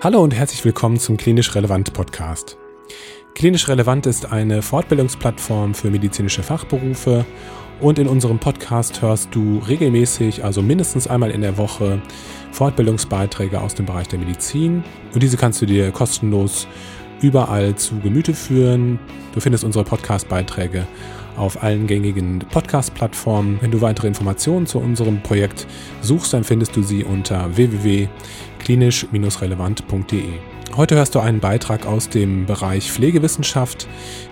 Hallo und herzlich willkommen zum Klinisch Relevant Podcast. Klinisch Relevant ist eine Fortbildungsplattform für medizinische Fachberufe und in unserem Podcast hörst du regelmäßig, also mindestens einmal in der Woche, Fortbildungsbeiträge aus dem Bereich der Medizin und diese kannst du dir kostenlos überall zu Gemüte führen. Du findest unsere Podcast-Beiträge auf allen gängigen Podcast-Plattformen. Wenn du weitere Informationen zu unserem Projekt suchst, dann findest du sie unter www.klinisch-relevant.de. Heute hörst du einen Beitrag aus dem Bereich Pflegewissenschaft,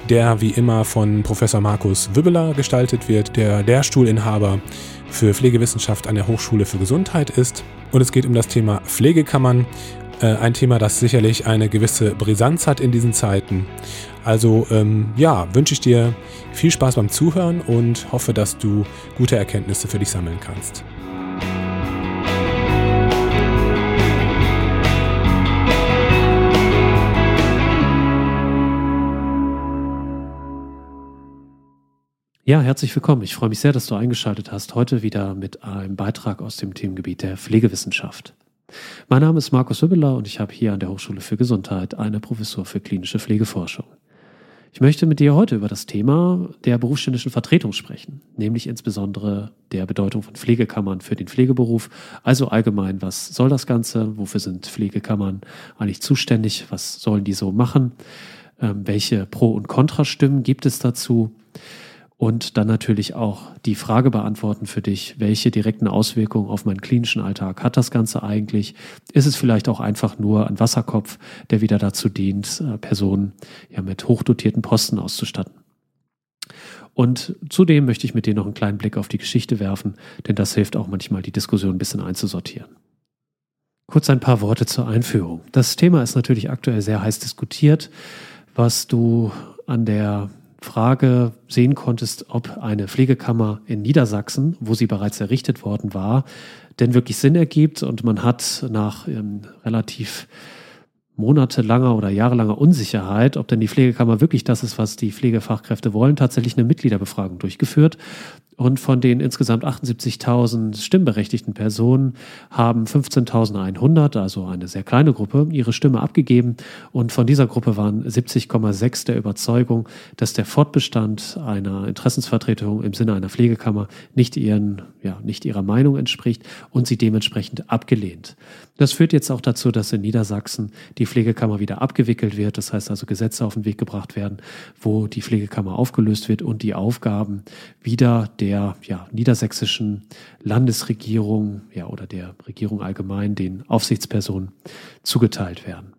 der wie immer von Professor Markus Wibbeler gestaltet wird, der Lehrstuhlinhaber für Pflegewissenschaft an der Hochschule für Gesundheit ist. Und es geht um das Thema Pflegekammern, äh, ein Thema, das sicherlich eine gewisse Brisanz hat in diesen Zeiten. Also ähm, ja, wünsche ich dir viel Spaß beim Zuhören und hoffe, dass du gute Erkenntnisse für dich sammeln kannst. Ja, herzlich willkommen. Ich freue mich sehr, dass du eingeschaltet hast. Heute wieder mit einem Beitrag aus dem Themengebiet der Pflegewissenschaft. Mein Name ist Markus Hübbeler und ich habe hier an der Hochschule für Gesundheit eine Professur für klinische Pflegeforschung. Ich möchte mit dir heute über das Thema der berufsständischen Vertretung sprechen, nämlich insbesondere der Bedeutung von Pflegekammern für den Pflegeberuf. Also allgemein, was soll das Ganze? Wofür sind Pflegekammern eigentlich zuständig? Was sollen die so machen? Ähm, welche Pro- und Kontrastimmen gibt es dazu? Und dann natürlich auch die Frage beantworten für dich, welche direkten Auswirkungen auf meinen klinischen Alltag hat das Ganze eigentlich? Ist es vielleicht auch einfach nur ein Wasserkopf, der wieder dazu dient, äh, Personen ja mit hochdotierten Posten auszustatten? Und zudem möchte ich mit dir noch einen kleinen Blick auf die Geschichte werfen, denn das hilft auch manchmal, die Diskussion ein bisschen einzusortieren. Kurz ein paar Worte zur Einführung. Das Thema ist natürlich aktuell sehr heiß diskutiert. Was du an der Frage sehen konntest, ob eine Pflegekammer in Niedersachsen, wo sie bereits errichtet worden war, denn wirklich Sinn ergibt. Und man hat nach ähm, relativ monatelanger oder jahrelanger Unsicherheit, ob denn die Pflegekammer wirklich das ist, was die Pflegefachkräfte wollen, tatsächlich eine Mitgliederbefragung durchgeführt. Und von den insgesamt 78.000 stimmberechtigten Personen haben 15.100, also eine sehr kleine Gruppe, ihre Stimme abgegeben. Und von dieser Gruppe waren 70,6 der Überzeugung, dass der Fortbestand einer Interessensvertretung im Sinne einer Pflegekammer nicht ihren, ja, nicht ihrer Meinung entspricht und sie dementsprechend abgelehnt. Das führt jetzt auch dazu, dass in Niedersachsen die Pflegekammer wieder abgewickelt wird. Das heißt also Gesetze auf den Weg gebracht werden, wo die Pflegekammer aufgelöst wird und die Aufgaben wieder der ja, niedersächsischen Landesregierung ja, oder der Regierung allgemein den Aufsichtspersonen zugeteilt werden.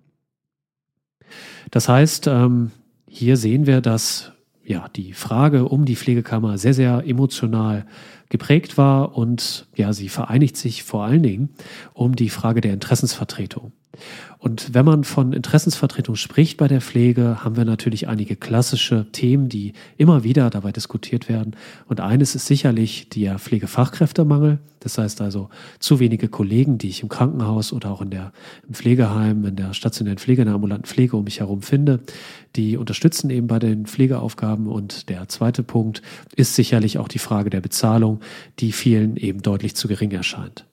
Das heißt, ähm, hier sehen wir, dass ja, die Frage um die Pflegekammer sehr, sehr emotional geprägt war und ja, sie vereinigt sich vor allen Dingen um die Frage der Interessensvertretung. Und wenn man von Interessensvertretung spricht bei der Pflege, haben wir natürlich einige klassische Themen, die immer wieder dabei diskutiert werden. Und eines ist sicherlich der Pflegefachkräftemangel. Das heißt also zu wenige Kollegen, die ich im Krankenhaus oder auch in der, im Pflegeheim, in der stationären Pflege, in der ambulanten Pflege um mich herum finde, die unterstützen eben bei den Pflegeaufgaben. Und der zweite Punkt ist sicherlich auch die Frage der Bezahlung, die vielen eben deutlich zu gering erscheint.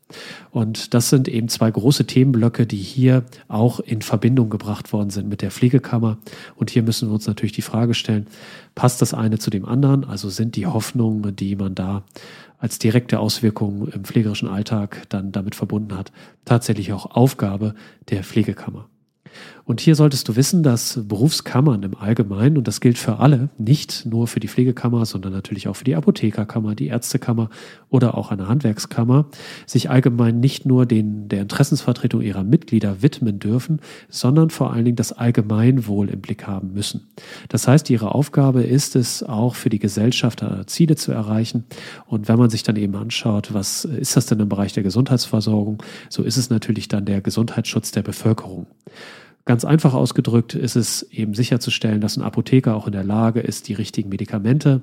Und das sind eben zwei große Themenblöcke, die hier auch in Verbindung gebracht worden sind mit der Pflegekammer. Und hier müssen wir uns natürlich die Frage stellen, passt das eine zu dem anderen? Also sind die Hoffnungen, die man da als direkte Auswirkung im pflegerischen Alltag dann damit verbunden hat, tatsächlich auch Aufgabe der Pflegekammer? Und hier solltest du wissen, dass Berufskammern im Allgemeinen, und das gilt für alle, nicht nur für die Pflegekammer, sondern natürlich auch für die Apothekerkammer, die Ärztekammer oder auch eine Handwerkskammer, sich allgemein nicht nur den, der Interessensvertretung ihrer Mitglieder widmen dürfen, sondern vor allen Dingen das Allgemeinwohl im Blick haben müssen. Das heißt, ihre Aufgabe ist es auch für die Gesellschaft äh, Ziele zu erreichen. Und wenn man sich dann eben anschaut, was ist das denn im Bereich der Gesundheitsversorgung, so ist es natürlich dann der Gesundheitsschutz der Bevölkerung. Ganz einfach ausgedrückt ist es eben sicherzustellen, dass ein Apotheker auch in der Lage ist, die richtigen Medikamente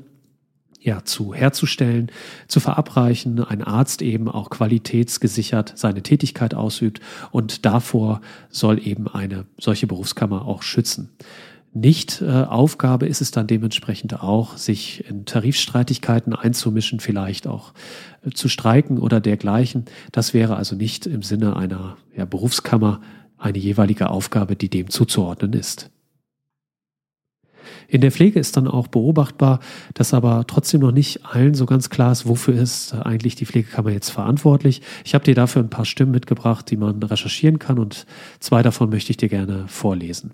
ja, zu herzustellen, zu verabreichen, ein Arzt eben auch qualitätsgesichert seine Tätigkeit ausübt und davor soll eben eine solche Berufskammer auch schützen. Nicht äh, Aufgabe ist es dann dementsprechend auch, sich in Tarifstreitigkeiten einzumischen, vielleicht auch äh, zu streiken oder dergleichen. Das wäre also nicht im Sinne einer ja, Berufskammer eine jeweilige Aufgabe, die dem zuzuordnen ist. In der Pflege ist dann auch beobachtbar, dass aber trotzdem noch nicht allen so ganz klar ist, wofür ist eigentlich die Pflegekammer jetzt verantwortlich. Ich habe dir dafür ein paar Stimmen mitgebracht, die man recherchieren kann und zwei davon möchte ich dir gerne vorlesen.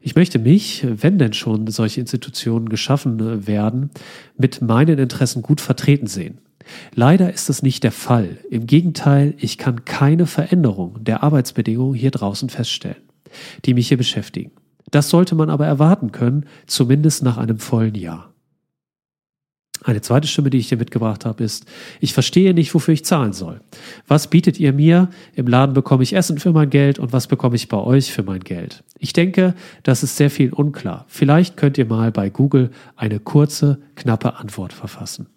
Ich möchte mich, wenn denn schon solche Institutionen geschaffen werden, mit meinen Interessen gut vertreten sehen. Leider ist das nicht der Fall. Im Gegenteil, ich kann keine Veränderung der Arbeitsbedingungen hier draußen feststellen, die mich hier beschäftigen. Das sollte man aber erwarten können, zumindest nach einem vollen Jahr. Eine zweite Stimme, die ich dir mitgebracht habe, ist, ich verstehe nicht, wofür ich zahlen soll. Was bietet ihr mir? Im Laden bekomme ich Essen für mein Geld und was bekomme ich bei euch für mein Geld? Ich denke, das ist sehr viel unklar. Vielleicht könnt ihr mal bei Google eine kurze, knappe Antwort verfassen.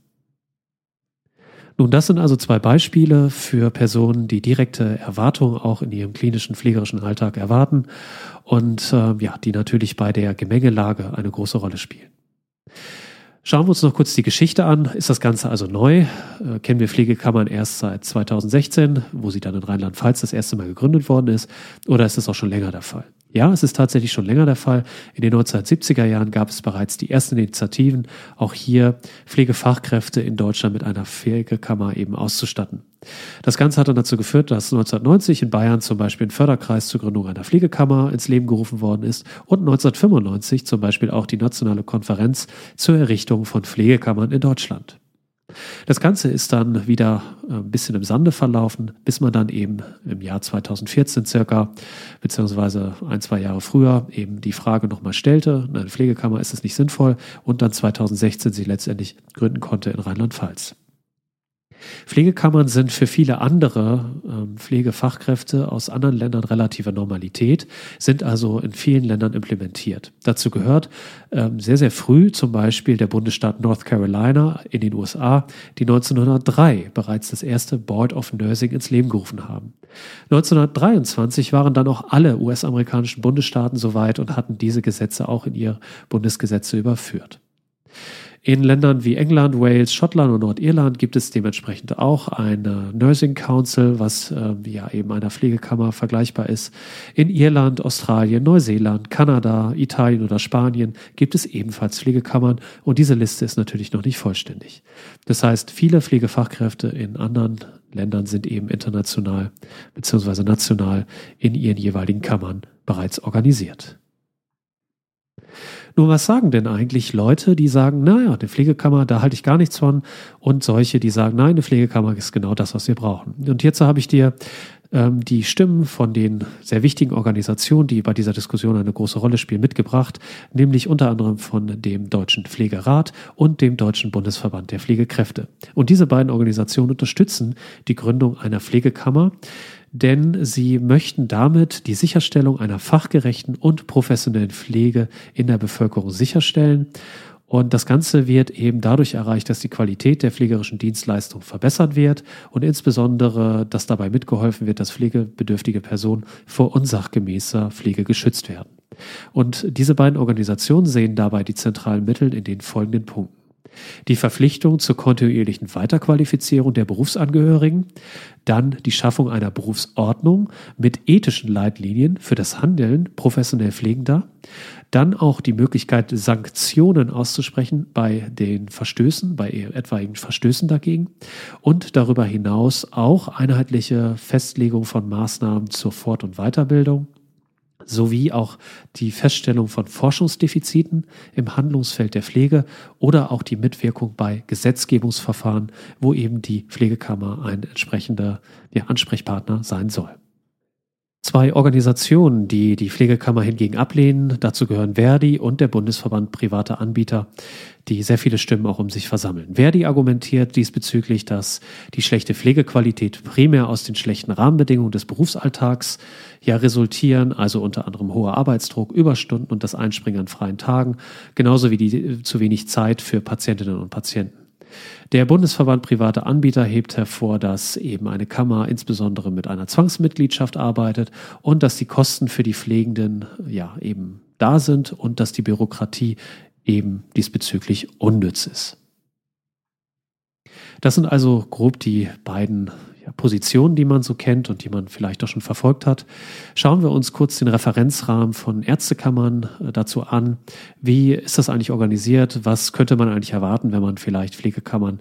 Nun, das sind also zwei Beispiele für Personen, die direkte Erwartungen auch in ihrem klinischen, pflegerischen Alltag erwarten und äh, ja, die natürlich bei der Gemengelage eine große Rolle spielen. Schauen wir uns noch kurz die Geschichte an. Ist das Ganze also neu? Äh, kennen wir Pflegekammern erst seit 2016, wo sie dann in Rheinland-Pfalz das erste Mal gegründet worden ist? Oder ist es auch schon länger der Fall? Ja, es ist tatsächlich schon länger der Fall. In den 1970er Jahren gab es bereits die ersten Initiativen, auch hier Pflegefachkräfte in Deutschland mit einer Pflegekammer eben auszustatten. Das Ganze hat dann dazu geführt, dass 1990 in Bayern zum Beispiel ein Förderkreis zur Gründung einer Pflegekammer ins Leben gerufen worden ist und 1995 zum Beispiel auch die Nationale Konferenz zur Errichtung von Pflegekammern in Deutschland. Das Ganze ist dann wieder äh, ein bisschen im Sande verlaufen, bis man dann eben im Jahr 2014 circa, beziehungsweise ein, zwei Jahre früher, eben die Frage nochmal stellte, eine Pflegekammer ist es nicht sinnvoll und dann 2016 sie letztendlich gründen konnte in Rheinland-Pfalz. Pflegekammern sind für viele andere ähm, Pflegefachkräfte aus anderen Ländern relative Normalität, sind also in vielen Ländern implementiert. Dazu gehört ähm, sehr, sehr früh zum Beispiel der Bundesstaat North Carolina in den USA, die 1903 bereits das erste Board of Nursing ins Leben gerufen haben. 1923 waren dann auch alle US-amerikanischen Bundesstaaten soweit und hatten diese Gesetze auch in ihre Bundesgesetze überführt. In Ländern wie England, Wales, Schottland und Nordirland gibt es dementsprechend auch eine Nursing Council, was äh, ja eben einer Pflegekammer vergleichbar ist. In Irland, Australien, Neuseeland, Kanada, Italien oder Spanien gibt es ebenfalls Pflegekammern und diese Liste ist natürlich noch nicht vollständig. Das heißt, viele Pflegefachkräfte in anderen Ländern sind eben international bzw. national in ihren jeweiligen Kammern bereits organisiert. Nur was sagen denn eigentlich Leute, die sagen, naja, eine Pflegekammer, da halte ich gar nichts von, und solche, die sagen, nein, eine Pflegekammer ist genau das, was wir brauchen. Und hierzu habe ich dir ähm, die Stimmen von den sehr wichtigen Organisationen, die bei dieser Diskussion eine große Rolle spielen, mitgebracht, nämlich unter anderem von dem Deutschen Pflegerat und dem Deutschen Bundesverband der Pflegekräfte. Und diese beiden Organisationen unterstützen die Gründung einer Pflegekammer, denn sie möchten damit die Sicherstellung einer fachgerechten und professionellen Pflege in der Bevölkerung sicherstellen. Und das Ganze wird eben dadurch erreicht, dass die Qualität der pflegerischen Dienstleistung verbessert wird und insbesondere, dass dabei mitgeholfen wird, dass pflegebedürftige Personen vor unsachgemäßer Pflege geschützt werden. Und diese beiden Organisationen sehen dabei die zentralen Mittel in den folgenden Punkten die Verpflichtung zur kontinuierlichen Weiterqualifizierung der Berufsangehörigen, dann die Schaffung einer Berufsordnung mit ethischen Leitlinien für das Handeln professionell Pflegender, dann auch die Möglichkeit, Sanktionen auszusprechen bei den Verstößen, bei etwaigen Verstößen dagegen. Und darüber hinaus auch einheitliche Festlegung von Maßnahmen zur Fort- und Weiterbildung sowie auch die Feststellung von Forschungsdefiziten im Handlungsfeld der Pflege oder auch die Mitwirkung bei Gesetzgebungsverfahren, wo eben die Pflegekammer ein entsprechender ja, Ansprechpartner sein soll. Zwei Organisationen, die die Pflegekammer hingegen ablehnen, dazu gehören Verdi und der Bundesverband privater Anbieter, die sehr viele Stimmen auch um sich versammeln. Verdi argumentiert diesbezüglich, dass die schlechte Pflegequalität primär aus den schlechten Rahmenbedingungen des Berufsalltags ja resultieren, also unter anderem hoher Arbeitsdruck, Überstunden und das Einspringen an freien Tagen, genauso wie die zu wenig Zeit für Patientinnen und Patienten. Der Bundesverband privater Anbieter hebt hervor, dass eben eine Kammer insbesondere mit einer Zwangsmitgliedschaft arbeitet und dass die Kosten für die Pflegenden ja eben da sind und dass die Bürokratie eben diesbezüglich unnütz ist. Das sind also grob die beiden Positionen, die man so kennt und die man vielleicht auch schon verfolgt hat, schauen wir uns kurz den Referenzrahmen von Ärztekammern äh, dazu an. Wie ist das eigentlich organisiert? Was könnte man eigentlich erwarten, wenn man vielleicht Pflegekammern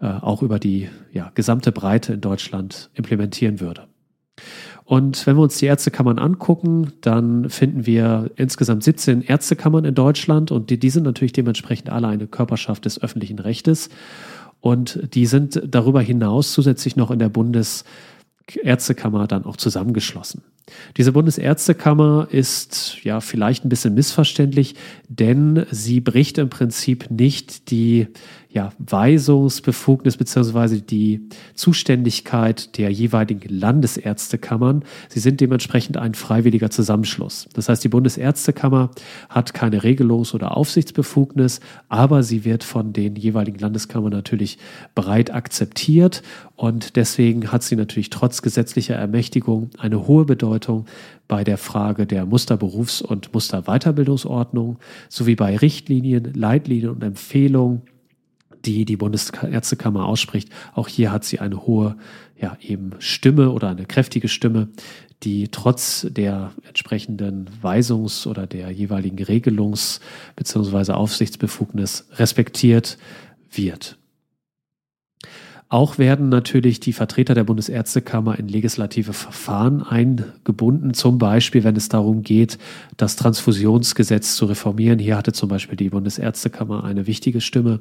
äh, auch über die ja, gesamte Breite in Deutschland implementieren würde? Und wenn wir uns die Ärztekammern angucken, dann finden wir insgesamt 17 Ärztekammern in Deutschland und die, die sind natürlich dementsprechend alle eine Körperschaft des öffentlichen Rechtes. Und die sind darüber hinaus zusätzlich noch in der Bundesärztekammer dann auch zusammengeschlossen. Diese Bundesärztekammer ist ja vielleicht ein bisschen missverständlich, denn sie bricht im Prinzip nicht die ja, Weisungsbefugnis beziehungsweise die Zuständigkeit der jeweiligen Landesärztekammern. Sie sind dementsprechend ein freiwilliger Zusammenschluss. Das heißt, die Bundesärztekammer hat keine Regelungs- oder Aufsichtsbefugnis, aber sie wird von den jeweiligen Landeskammern natürlich breit akzeptiert und deswegen hat sie natürlich trotz gesetzlicher Ermächtigung eine hohe Bedeutung bei der Frage der Musterberufs- und Musterweiterbildungsordnung sowie bei Richtlinien, Leitlinien und Empfehlungen die die Bundesärztekammer ausspricht. Auch hier hat sie eine hohe, ja, eben Stimme oder eine kräftige Stimme, die trotz der entsprechenden Weisungs- oder der jeweiligen Regelungs- bzw. Aufsichtsbefugnis respektiert wird. Auch werden natürlich die Vertreter der Bundesärztekammer in legislative Verfahren eingebunden, zum Beispiel wenn es darum geht, das Transfusionsgesetz zu reformieren. Hier hatte zum Beispiel die Bundesärztekammer eine wichtige Stimme.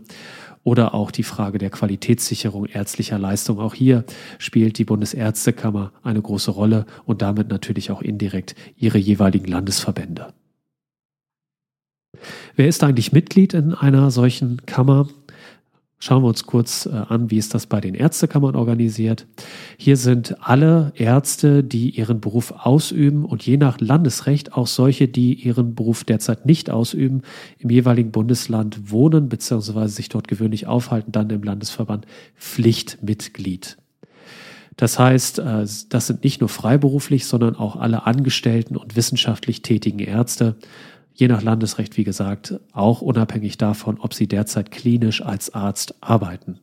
Oder auch die Frage der Qualitätssicherung ärztlicher Leistung. Auch hier spielt die Bundesärztekammer eine große Rolle und damit natürlich auch indirekt ihre jeweiligen Landesverbände. Wer ist eigentlich Mitglied in einer solchen Kammer? Schauen wir uns kurz äh, an, wie ist das bei den Ärztekammern organisiert. Hier sind alle Ärzte, die ihren Beruf ausüben und je nach Landesrecht auch solche, die ihren Beruf derzeit nicht ausüben, im jeweiligen Bundesland wohnen bzw. sich dort gewöhnlich aufhalten, dann im Landesverband Pflichtmitglied. Das heißt, äh, das sind nicht nur freiberuflich, sondern auch alle angestellten und wissenschaftlich tätigen Ärzte je nach Landesrecht, wie gesagt, auch unabhängig davon, ob sie derzeit klinisch als Arzt arbeiten.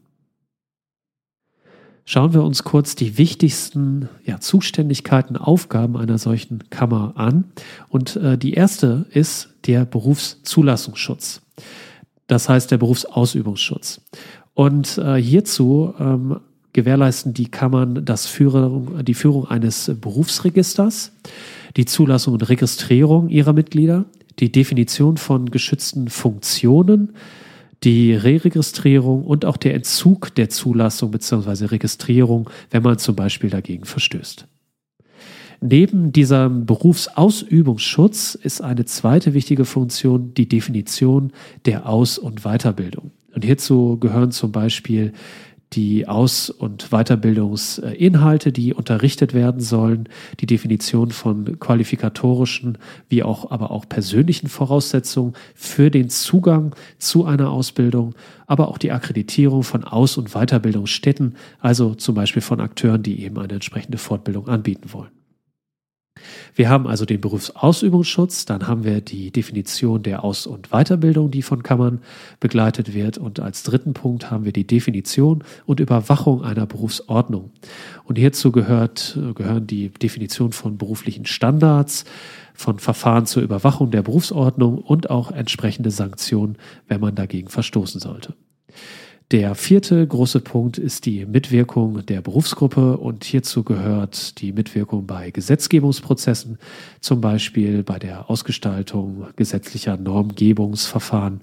Schauen wir uns kurz die wichtigsten ja, Zuständigkeiten, Aufgaben einer solchen Kammer an. Und äh, die erste ist der Berufszulassungsschutz. Das heißt der Berufsausübungsschutz. Und äh, hierzu ähm, gewährleisten die Kammern das Führung, die Führung eines Berufsregisters, die Zulassung und Registrierung ihrer Mitglieder, die Definition von geschützten Funktionen, die Re-Registrierung und auch der Entzug der Zulassung bzw. Registrierung, wenn man zum Beispiel dagegen verstößt. Neben diesem Berufsausübungsschutz ist eine zweite wichtige Funktion die Definition der Aus- und Weiterbildung. Und hierzu gehören zum Beispiel die Aus- und Weiterbildungsinhalte, die unterrichtet werden sollen, die Definition von qualifikatorischen wie auch aber auch persönlichen Voraussetzungen für den Zugang zu einer Ausbildung, aber auch die Akkreditierung von Aus- und Weiterbildungsstätten, also zum Beispiel von Akteuren, die eben eine entsprechende Fortbildung anbieten wollen. Wir haben also den Berufsausübungsschutz, dann haben wir die Definition der Aus- und Weiterbildung, die von Kammern begleitet wird. Und als dritten Punkt haben wir die Definition und Überwachung einer Berufsordnung. Und hierzu gehört, gehören die Definition von beruflichen Standards, von Verfahren zur Überwachung der Berufsordnung und auch entsprechende Sanktionen, wenn man dagegen verstoßen sollte. Der vierte große Punkt ist die Mitwirkung der Berufsgruppe und hierzu gehört die Mitwirkung bei Gesetzgebungsprozessen, zum Beispiel bei der Ausgestaltung gesetzlicher Normgebungsverfahren,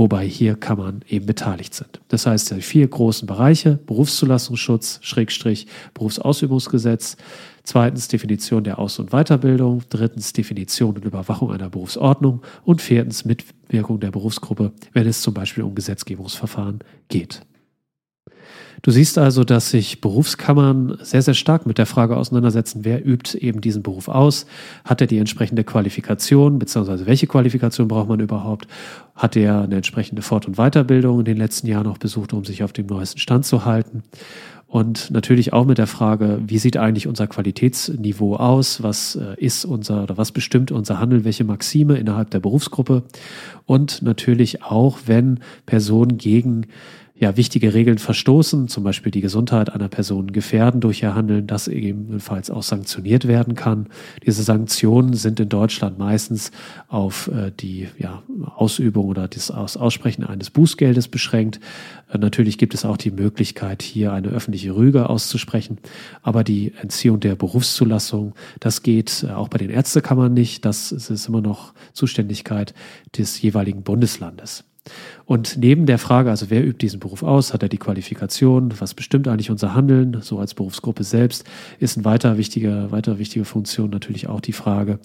wobei hier Kammern eben beteiligt sind. Das heißt, die vier großen Bereiche, Berufszulassungsschutz, Schrägstrich, Berufsausübungsgesetz, zweitens Definition der Aus- und Weiterbildung, drittens Definition und Überwachung einer Berufsordnung und viertens Mitwirkung der Berufsgruppe, wenn es zum Beispiel um Gesetzgebungsverfahren geht. Du siehst also, dass sich Berufskammern sehr, sehr stark mit der Frage auseinandersetzen, wer übt eben diesen Beruf aus? Hat er die entsprechende Qualifikation, beziehungsweise welche Qualifikation braucht man überhaupt? Hat er eine entsprechende Fort- und Weiterbildung in den letzten Jahren noch besucht, um sich auf dem neuesten Stand zu halten? Und natürlich auch mit der Frage, wie sieht eigentlich unser Qualitätsniveau aus? Was äh, ist unser oder was bestimmt unser Handeln? Welche Maxime innerhalb der Berufsgruppe? Und natürlich auch, wenn Personen gegen ja, wichtige Regeln verstoßen, zum Beispiel die Gesundheit einer Person gefährden durch ihr Handeln, das ebenfalls auch sanktioniert werden kann. Diese Sanktionen sind in Deutschland meistens auf äh, die ja, Ausübung oder das Aussprechen eines Bußgeldes beschränkt. Äh, natürlich gibt es auch die Möglichkeit, hier eine öffentliche Rüge auszusprechen, aber die Entziehung der Berufszulassung, das geht äh, auch bei den Ärztekammern nicht. Das ist immer noch Zuständigkeit des jeweiligen Bundeslandes. Und neben der Frage, also wer übt diesen Beruf aus, hat er die Qualifikation, was bestimmt eigentlich unser Handeln, so als Berufsgruppe selbst, ist eine weiter wichtige, weiter wichtige Funktion natürlich auch die Frage,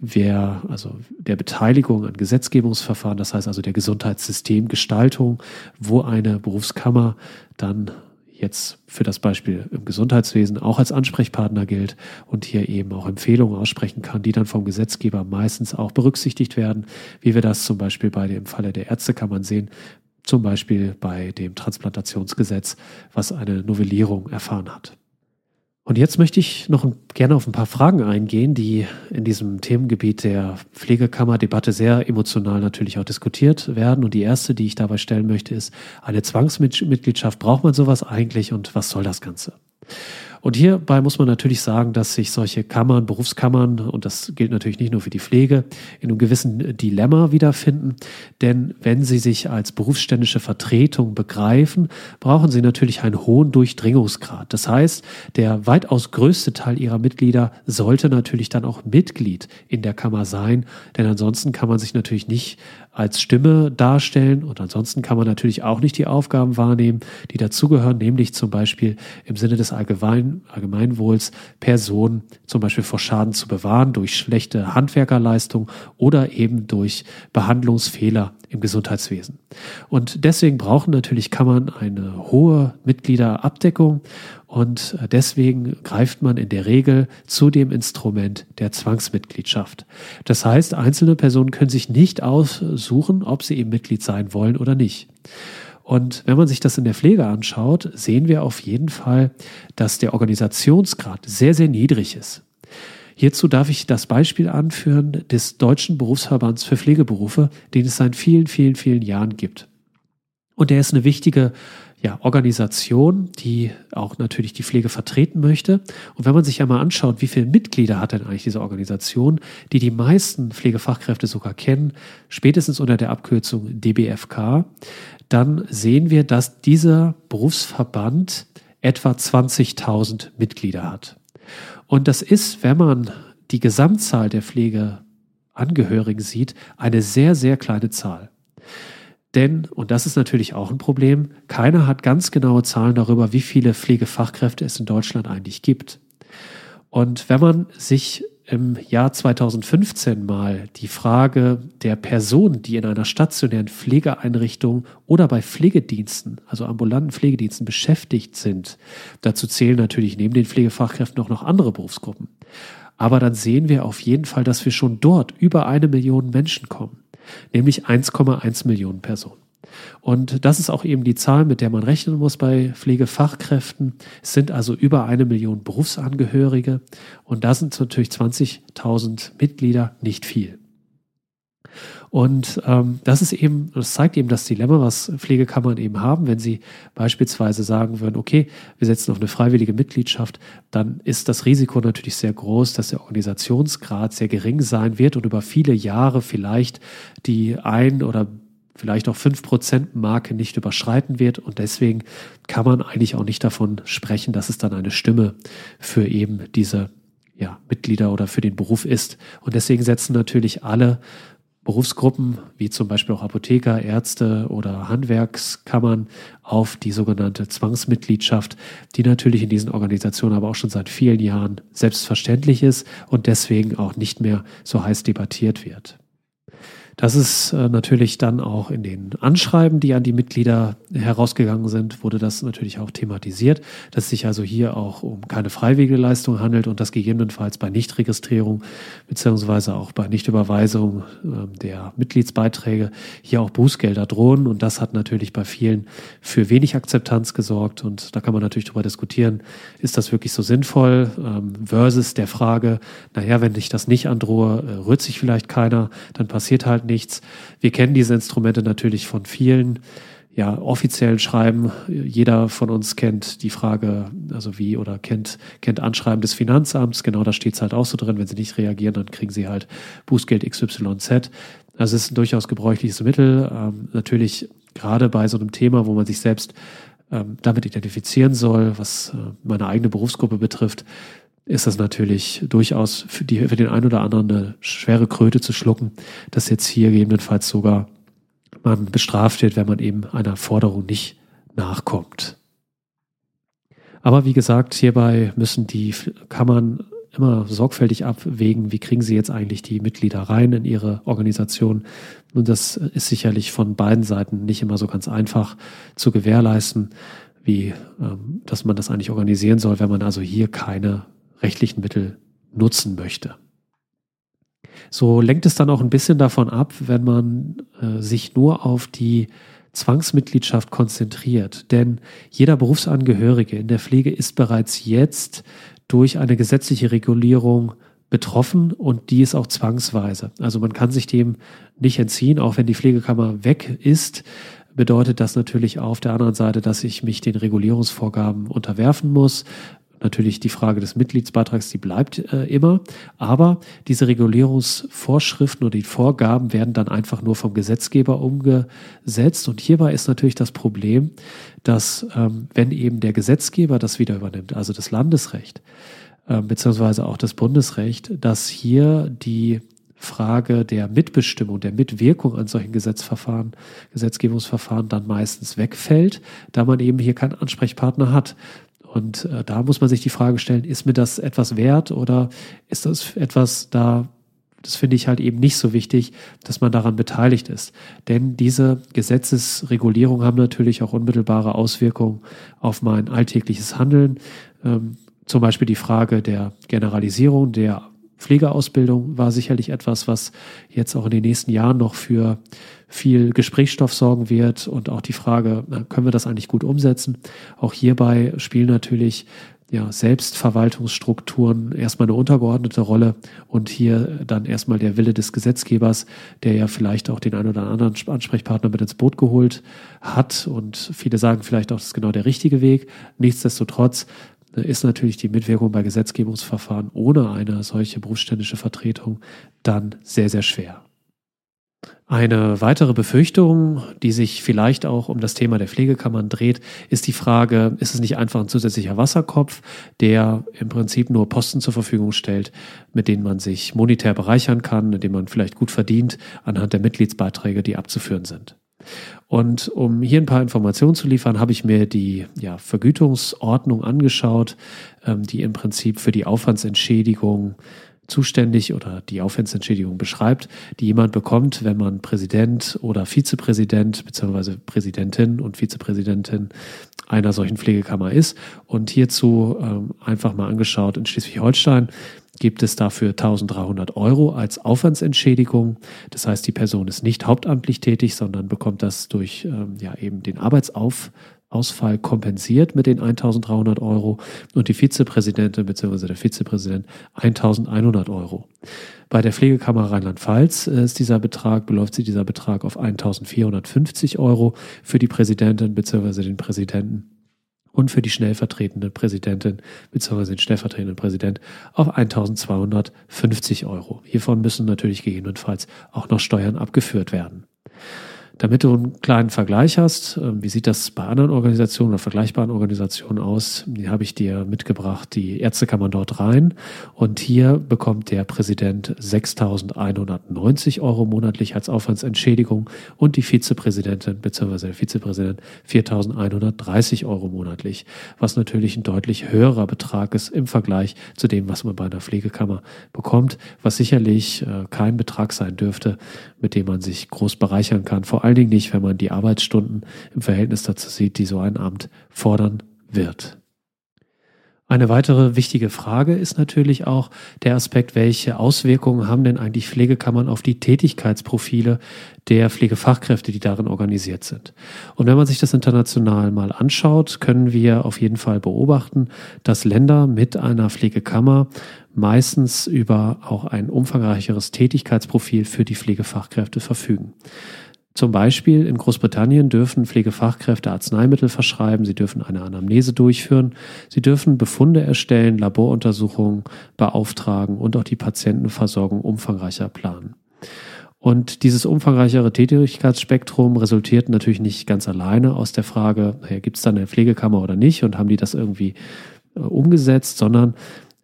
wer, also der Beteiligung an Gesetzgebungsverfahren, das heißt also der Gesundheitssystemgestaltung, wo eine Berufskammer dann jetzt für das Beispiel im Gesundheitswesen auch als Ansprechpartner gilt und hier eben auch Empfehlungen aussprechen kann, die dann vom Gesetzgeber meistens auch berücksichtigt werden, wie wir das zum Beispiel bei dem Falle der Ärztekammern sehen, zum Beispiel bei dem Transplantationsgesetz, was eine Novellierung erfahren hat. Und jetzt möchte ich noch gerne auf ein paar Fragen eingehen, die in diesem Themengebiet der Pflegekammerdebatte sehr emotional natürlich auch diskutiert werden. Und die erste, die ich dabei stellen möchte, ist, eine Zwangsmitgliedschaft, braucht man sowas eigentlich und was soll das Ganze? Und hierbei muss man natürlich sagen, dass sich solche Kammern, Berufskammern, und das gilt natürlich nicht nur für die Pflege, in einem gewissen Dilemma wiederfinden. Denn wenn sie sich als berufsständische Vertretung begreifen, brauchen sie natürlich einen hohen Durchdringungsgrad. Das heißt, der weitaus größte Teil ihrer Mitglieder sollte natürlich dann auch Mitglied in der Kammer sein, denn ansonsten kann man sich natürlich nicht als Stimme darstellen. Und ansonsten kann man natürlich auch nicht die Aufgaben wahrnehmen, die dazugehören, nämlich zum Beispiel im Sinne des Allgemein Allgemeinwohls Personen zum Beispiel vor Schaden zu bewahren durch schlechte Handwerkerleistung oder eben durch Behandlungsfehler im Gesundheitswesen. Und deswegen brauchen natürlich Kammern eine hohe Mitgliederabdeckung und deswegen greift man in der Regel zu dem Instrument der Zwangsmitgliedschaft. Das heißt, einzelne Personen können sich nicht aussuchen, ob sie eben Mitglied sein wollen oder nicht. Und wenn man sich das in der Pflege anschaut, sehen wir auf jeden Fall, dass der Organisationsgrad sehr, sehr niedrig ist. Hierzu darf ich das Beispiel anführen des Deutschen Berufsverbands für Pflegeberufe, den es seit vielen, vielen, vielen Jahren gibt. Und der ist eine wichtige ja, Organisation, die auch natürlich die Pflege vertreten möchte. Und wenn man sich ja mal anschaut, wie viele Mitglieder hat denn eigentlich diese Organisation, die die meisten Pflegefachkräfte sogar kennen, spätestens unter der Abkürzung DBFK, dann sehen wir, dass dieser Berufsverband etwa 20.000 Mitglieder hat. Und das ist, wenn man die Gesamtzahl der Pflegeangehörigen sieht, eine sehr, sehr kleine Zahl. Denn, und das ist natürlich auch ein Problem, keiner hat ganz genaue Zahlen darüber, wie viele Pflegefachkräfte es in Deutschland eigentlich gibt. Und wenn man sich im Jahr 2015 mal die Frage der Personen, die in einer stationären Pflegeeinrichtung oder bei Pflegediensten, also ambulanten Pflegediensten beschäftigt sind, dazu zählen natürlich neben den Pflegefachkräften auch noch andere Berufsgruppen. Aber dann sehen wir auf jeden Fall, dass wir schon dort über eine Million Menschen kommen nämlich 1,1 Millionen Personen. Und das ist auch eben die Zahl, mit der man rechnen muss bei Pflegefachkräften. Es sind also über eine Million Berufsangehörige und da sind natürlich 20.000 Mitglieder nicht viel. Und ähm, das ist eben, das zeigt eben das Dilemma, was Pflegekammern eben haben, wenn sie beispielsweise sagen würden, okay, wir setzen auf eine freiwillige Mitgliedschaft, dann ist das Risiko natürlich sehr groß, dass der Organisationsgrad sehr gering sein wird und über viele Jahre vielleicht die ein oder vielleicht auch 5%-Marke nicht überschreiten wird. Und deswegen kann man eigentlich auch nicht davon sprechen, dass es dann eine Stimme für eben diese ja, Mitglieder oder für den Beruf ist. Und deswegen setzen natürlich alle Berufsgruppen, wie zum Beispiel auch Apotheker, Ärzte oder Handwerkskammern, auf die sogenannte Zwangsmitgliedschaft, die natürlich in diesen Organisationen aber auch schon seit vielen Jahren selbstverständlich ist und deswegen auch nicht mehr so heiß debattiert wird. Das ist äh, natürlich dann auch in den Anschreiben, die an die Mitglieder herausgegangen sind, wurde das natürlich auch thematisiert, dass es sich also hier auch um keine freiwillige Leistung handelt und dass gegebenenfalls bei Nichtregistrierung beziehungsweise auch bei Nichtüberweisung äh, der Mitgliedsbeiträge hier auch Bußgelder drohen. Und das hat natürlich bei vielen für wenig Akzeptanz gesorgt. Und da kann man natürlich darüber diskutieren, ist das wirklich so sinnvoll ähm, versus der Frage, naja, wenn ich das nicht androhe, äh, rührt sich vielleicht keiner, dann passiert halt nichts. Wir kennen diese Instrumente natürlich von vielen ja, offiziellen Schreiben. Jeder von uns kennt die Frage, also wie oder kennt, kennt Anschreiben des Finanzamts. Genau da steht es halt auch so drin. Wenn sie nicht reagieren, dann kriegen sie halt Bußgeld XYZ. Also es ist ein durchaus gebräuchliches Mittel. Ähm, natürlich gerade bei so einem Thema, wo man sich selbst ähm, damit identifizieren soll, was äh, meine eigene Berufsgruppe betrifft, ist das natürlich durchaus für, die, für den einen oder anderen eine schwere Kröte zu schlucken, dass jetzt hier gegebenenfalls sogar man bestraft wird, wenn man eben einer Forderung nicht nachkommt. Aber wie gesagt, hierbei müssen die Kammern immer sorgfältig abwägen, wie kriegen sie jetzt eigentlich die Mitglieder rein in ihre Organisation. Und das ist sicherlich von beiden Seiten nicht immer so ganz einfach zu gewährleisten, wie ähm, dass man das eigentlich organisieren soll, wenn man also hier keine rechtlichen Mittel nutzen möchte. So lenkt es dann auch ein bisschen davon ab, wenn man äh, sich nur auf die Zwangsmitgliedschaft konzentriert. Denn jeder Berufsangehörige in der Pflege ist bereits jetzt durch eine gesetzliche Regulierung betroffen und die ist auch zwangsweise. Also man kann sich dem nicht entziehen, auch wenn die Pflegekammer weg ist, bedeutet das natürlich auf der anderen Seite, dass ich mich den Regulierungsvorgaben unterwerfen muss, natürlich die Frage des Mitgliedsbeitrags, die bleibt äh, immer. Aber diese Regulierungsvorschriften oder die Vorgaben werden dann einfach nur vom Gesetzgeber umgesetzt. Und hierbei ist natürlich das Problem, dass ähm, wenn eben der Gesetzgeber das wieder übernimmt, also das Landesrecht, äh, beziehungsweise auch das Bundesrecht, dass hier die Frage der Mitbestimmung, der Mitwirkung an solchen Gesetzverfahren, Gesetzgebungsverfahren dann meistens wegfällt, da man eben hier keinen Ansprechpartner hat. Und äh, da muss man sich die Frage stellen, ist mir das etwas wert oder ist das etwas da, das finde ich halt eben nicht so wichtig, dass man daran beteiligt ist. Denn diese Gesetzesregulierungen haben natürlich auch unmittelbare Auswirkungen auf mein alltägliches Handeln. Ähm, zum Beispiel die Frage der Generalisierung der Pflegeausbildung war sicherlich etwas, was jetzt auch in den nächsten Jahren noch für viel Gesprächsstoff sorgen wird und auch die Frage, können wir das eigentlich gut umsetzen? Auch hierbei spielen natürlich ja, Selbstverwaltungsstrukturen erstmal eine untergeordnete Rolle und hier dann erstmal der Wille des Gesetzgebers, der ja vielleicht auch den einen oder anderen Ansprechpartner mit ins Boot geholt hat und viele sagen vielleicht auch, das ist genau der richtige Weg. Nichtsdestotrotz ist natürlich die Mitwirkung bei Gesetzgebungsverfahren ohne eine solche berufsständische Vertretung dann sehr, sehr schwer. Eine weitere Befürchtung, die sich vielleicht auch um das Thema der Pflegekammern dreht, ist die Frage, ist es nicht einfach ein zusätzlicher Wasserkopf, der im Prinzip nur Posten zur Verfügung stellt, mit denen man sich monetär bereichern kann, indem man vielleicht gut verdient anhand der Mitgliedsbeiträge, die abzuführen sind. Und um hier ein paar Informationen zu liefern, habe ich mir die ja, Vergütungsordnung angeschaut, ähm, die im Prinzip für die Aufwandsentschädigung zuständig oder die Aufwandsentschädigung beschreibt, die jemand bekommt, wenn man Präsident oder Vizepräsident beziehungsweise Präsidentin und Vizepräsidentin einer solchen Pflegekammer ist. Und hierzu ähm, einfach mal angeschaut in Schleswig-Holstein gibt es dafür 1300 Euro als Aufwandsentschädigung. Das heißt, die Person ist nicht hauptamtlich tätig, sondern bekommt das durch ähm, ja eben den Arbeitsauf Ausfall kompensiert mit den 1300 Euro und die Vizepräsidentin bzw. der Vizepräsident 1100 Euro. Bei der Pflegekammer Rheinland-Pfalz äh, ist dieser Betrag, beläuft sich dieser Betrag auf 1450 Euro für die Präsidentin bzw. den Präsidenten und für die stellvertretende Präsidentin bzw. den stellvertretenden Präsident auf 1250 Euro. Hiervon müssen natürlich gegebenenfalls auch noch Steuern abgeführt werden. Damit du einen kleinen Vergleich hast, ähm, wie sieht das bei anderen Organisationen oder vergleichbaren Organisationen aus, die habe ich dir mitgebracht, die Ärztekammer dort rein. Und hier bekommt der Präsident 6.190 Euro monatlich als Aufwandsentschädigung und die Vizepräsidentin bzw. der Vizepräsident 4.130 Euro monatlich, was natürlich ein deutlich höherer Betrag ist im Vergleich zu dem, was man bei einer Pflegekammer bekommt, was sicherlich äh, kein Betrag sein dürfte, mit dem man sich groß bereichern kann. Vor allen Dingen nicht, wenn man die Arbeitsstunden im Verhältnis dazu sieht, die so ein Amt fordern wird. Eine weitere wichtige Frage ist natürlich auch der Aspekt, welche Auswirkungen haben denn eigentlich Pflegekammern auf die Tätigkeitsprofile der Pflegefachkräfte, die darin organisiert sind. Und wenn man sich das international mal anschaut, können wir auf jeden Fall beobachten, dass Länder mit einer Pflegekammer meistens über auch ein umfangreicheres Tätigkeitsprofil für die Pflegefachkräfte verfügen. Zum Beispiel in Großbritannien dürfen Pflegefachkräfte Arzneimittel verschreiben, sie dürfen eine Anamnese durchführen, sie dürfen Befunde erstellen, Laboruntersuchungen beauftragen und auch die Patientenversorgung umfangreicher planen. Und dieses umfangreichere Tätigkeitsspektrum resultiert natürlich nicht ganz alleine aus der Frage, gibt es da eine Pflegekammer oder nicht und haben die das irgendwie äh, umgesetzt, sondern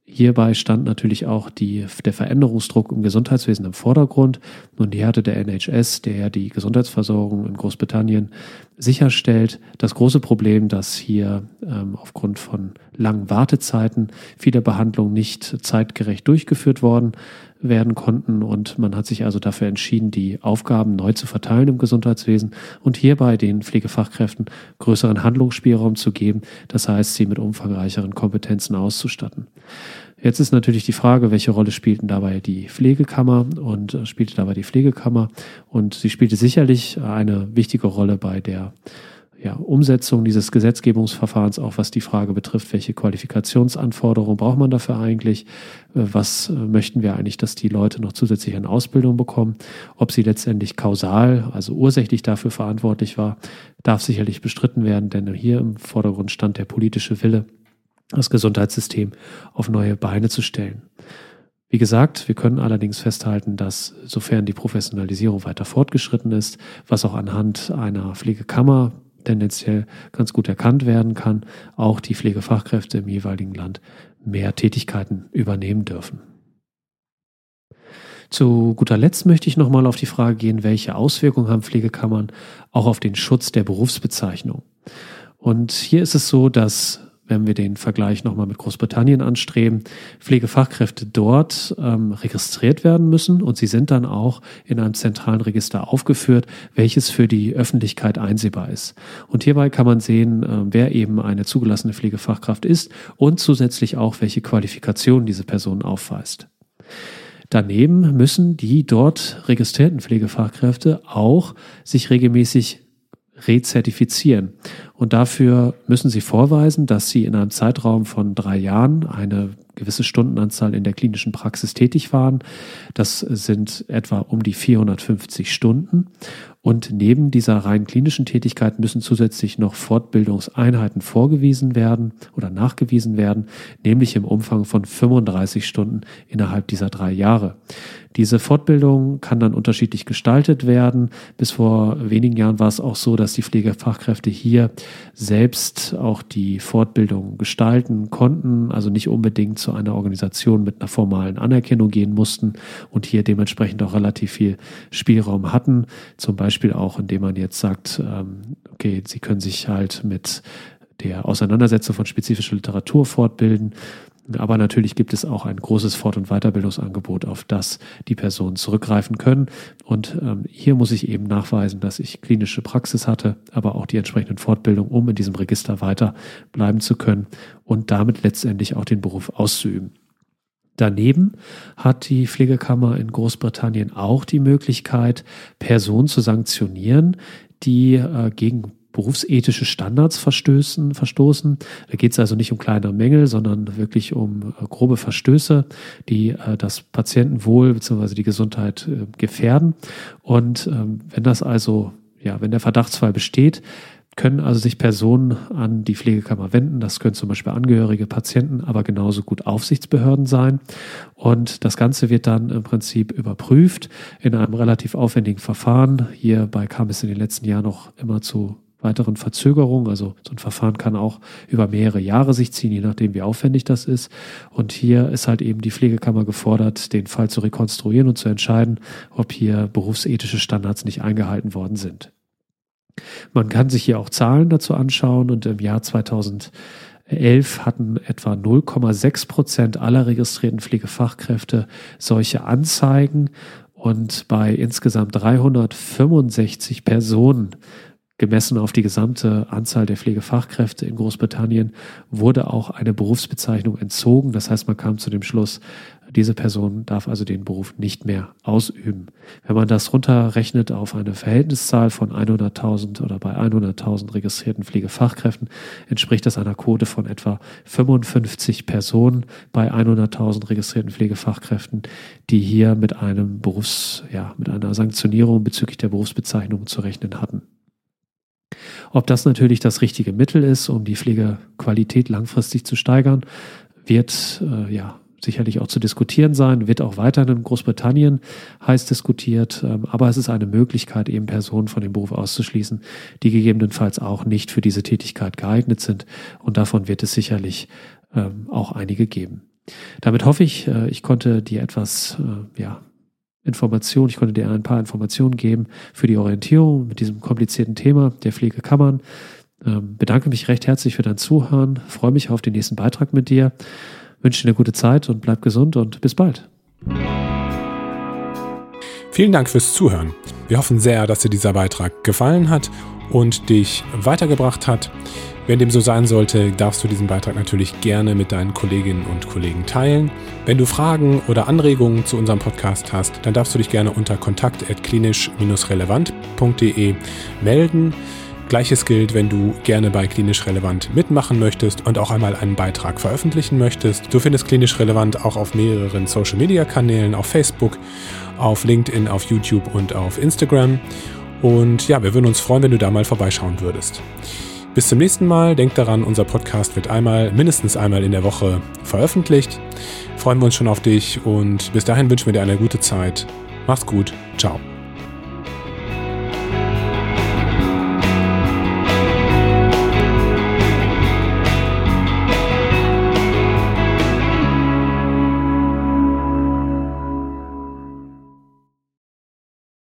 Hierbei stand natürlich auch die, der Veränderungsdruck im Gesundheitswesen im Vordergrund. Und die hatte der NHS, der die Gesundheitsversorgung in Großbritannien sicherstellt, das große Problem, dass hier ähm, aufgrund von langen Wartezeiten viele Behandlungen nicht zeitgerecht durchgeführt worden werden konnten. Und man hat sich also dafür entschieden, die Aufgaben neu zu verteilen im Gesundheitswesen und hierbei den Pflegefachkräften größeren Handlungsspielraum zu geben. Das heißt, sie mit umfangreicheren Kompetenzen auszustatten. Jetzt ist natürlich die Frage, welche Rolle spielten dabei die Pflegekammer und äh, spielte dabei die Pflegekammer. Und sie spielte sicherlich eine wichtige Rolle bei der ja, Umsetzung dieses Gesetzgebungsverfahrens, auch was die Frage betrifft, welche Qualifikationsanforderungen braucht man dafür eigentlich? Äh, was äh, möchten wir eigentlich, dass die Leute noch zusätzlich an Ausbildung bekommen? Ob sie letztendlich kausal, also ursächlich dafür verantwortlich war, darf sicherlich bestritten werden, denn hier im Vordergrund stand der politische Wille, das Gesundheitssystem auf neue Beine zu stellen. Wie gesagt, wir können allerdings festhalten, dass sofern die Professionalisierung weiter fortgeschritten ist, was auch anhand einer Pflegekammer tendenziell ganz gut erkannt werden kann, auch die Pflegefachkräfte im jeweiligen Land mehr Tätigkeiten übernehmen dürfen. Zu guter Letzt möchte ich nochmal auf die Frage gehen, welche Auswirkungen haben Pflegekammern auch auf den Schutz der Berufsbezeichnung. Und hier ist es so, dass wenn wir den Vergleich nochmal mit Großbritannien anstreben, Pflegefachkräfte dort ähm, registriert werden müssen und sie sind dann auch in einem zentralen Register aufgeführt, welches für die Öffentlichkeit einsehbar ist. Und hierbei kann man sehen, äh, wer eben eine zugelassene Pflegefachkraft ist und zusätzlich auch, welche Qualifikationen diese Person aufweist. Daneben müssen die dort registrierten Pflegefachkräfte auch sich regelmäßig rezertifizieren. Und dafür müssen sie vorweisen, dass sie in einem Zeitraum von drei Jahren eine gewisse Stundenanzahl in der klinischen Praxis tätig waren. Das sind etwa um die 450 Stunden. Und neben dieser rein klinischen Tätigkeit müssen zusätzlich noch Fortbildungseinheiten vorgewiesen werden oder nachgewiesen werden, nämlich im Umfang von 35 Stunden innerhalb dieser drei Jahre. Diese Fortbildung kann dann unterschiedlich gestaltet werden. Bis vor wenigen Jahren war es auch so, dass die Pflegefachkräfte hier selbst auch die Fortbildung gestalten konnten, also nicht unbedingt zu einer Organisation mit einer formalen Anerkennung gehen mussten und hier dementsprechend auch relativ viel Spielraum hatten. Zum Beispiel auch, indem man jetzt sagt, ähm, okay, sie können sich halt mit der Auseinandersetzung von spezifischer Literatur fortbilden. Aber natürlich gibt es auch ein großes Fort- und Weiterbildungsangebot, auf das die Personen zurückgreifen können. Und ähm, hier muss ich eben nachweisen, dass ich klinische Praxis hatte, aber auch die entsprechenden Fortbildungen, um in diesem Register weiter bleiben zu können und damit letztendlich auch den Beruf auszuüben. Daneben hat die Pflegekammer in Großbritannien auch die Möglichkeit, Personen zu sanktionieren, die äh, gegen berufsethische Standards verstößen, verstoßen. Da geht es also nicht um kleinere Mängel, sondern wirklich um äh, grobe Verstöße, die äh, das Patientenwohl bzw. die Gesundheit äh, gefährden. Und ähm, wenn das also, ja, wenn der Verdachtsfall besteht, können also sich Personen an die Pflegekammer wenden. Das können zum Beispiel Angehörige, Patienten, aber genauso gut Aufsichtsbehörden sein. Und das Ganze wird dann im Prinzip überprüft in einem relativ aufwendigen Verfahren. Hierbei kam es in den letzten Jahren noch immer zu weiteren Verzögerungen. Also so ein Verfahren kann auch über mehrere Jahre sich ziehen, je nachdem, wie aufwendig das ist. Und hier ist halt eben die Pflegekammer gefordert, den Fall zu rekonstruieren und zu entscheiden, ob hier berufsethische Standards nicht eingehalten worden sind. Man kann sich hier auch Zahlen dazu anschauen und im Jahr 2011 hatten etwa 0,6 Prozent aller registrierten Pflegefachkräfte solche Anzeigen und bei insgesamt 365 Personen Gemessen auf die gesamte Anzahl der Pflegefachkräfte in Großbritannien wurde auch eine Berufsbezeichnung entzogen. Das heißt, man kam zu dem Schluss, Diese Person darf also den Beruf nicht mehr ausüben. Wenn man das runterrechnet auf eine Verhältniszahl von 100.000 oder bei 100.000 registrierten Pflegefachkräften, entspricht das einer Quote von etwa 55 Personen bei 100.000 registrierten Pflegefachkräften, die hier mit einem Berufs, ja, mit einer Sanktionierung bezüglich der Berufsbezeichnung zu rechnen hatten. Ob das natürlich das richtige Mittel ist, um die Pflegequalität langfristig zu steigern, wird äh, ja sicherlich auch zu diskutieren sein, wird auch weiterhin in Großbritannien heiß diskutiert, ähm, aber es ist eine Möglichkeit, eben Personen von dem Beruf auszuschließen, die gegebenenfalls auch nicht für diese Tätigkeit geeignet sind und davon wird es sicherlich ähm, auch einige geben. Damit hoffe ich, äh, ich konnte dir etwas äh, ja, Informationen, ich konnte dir ein paar Informationen geben für die Orientierung mit diesem komplizierten Thema der Pflegekammern. Ähm, bedanke mich recht herzlich für dein Zuhören, freue mich auf den nächsten Beitrag mit dir, wünsche dir eine gute Zeit und bleib gesund und bis bald. Vielen Dank fürs Zuhören. Wir hoffen sehr, dass dir dieser Beitrag gefallen hat und dich weitergebracht hat. Wenn dem so sein sollte, darfst du diesen Beitrag natürlich gerne mit deinen Kolleginnen und Kollegen teilen. Wenn du Fragen oder Anregungen zu unserem Podcast hast, dann darfst du dich gerne unter kontakt.klinisch-relevant.de melden. Gleiches gilt, wenn du gerne bei Klinisch Relevant mitmachen möchtest und auch einmal einen Beitrag veröffentlichen möchtest. Du findest Klinisch Relevant auch auf mehreren Social-Media-Kanälen, auf Facebook, auf LinkedIn, auf YouTube und auf Instagram. Und ja, wir würden uns freuen, wenn du da mal vorbeischauen würdest. Bis zum nächsten Mal. Denkt daran, unser Podcast wird einmal, mindestens einmal in der Woche veröffentlicht. Freuen wir uns schon auf dich und bis dahin wünschen wir dir eine gute Zeit. Mach's gut. Ciao.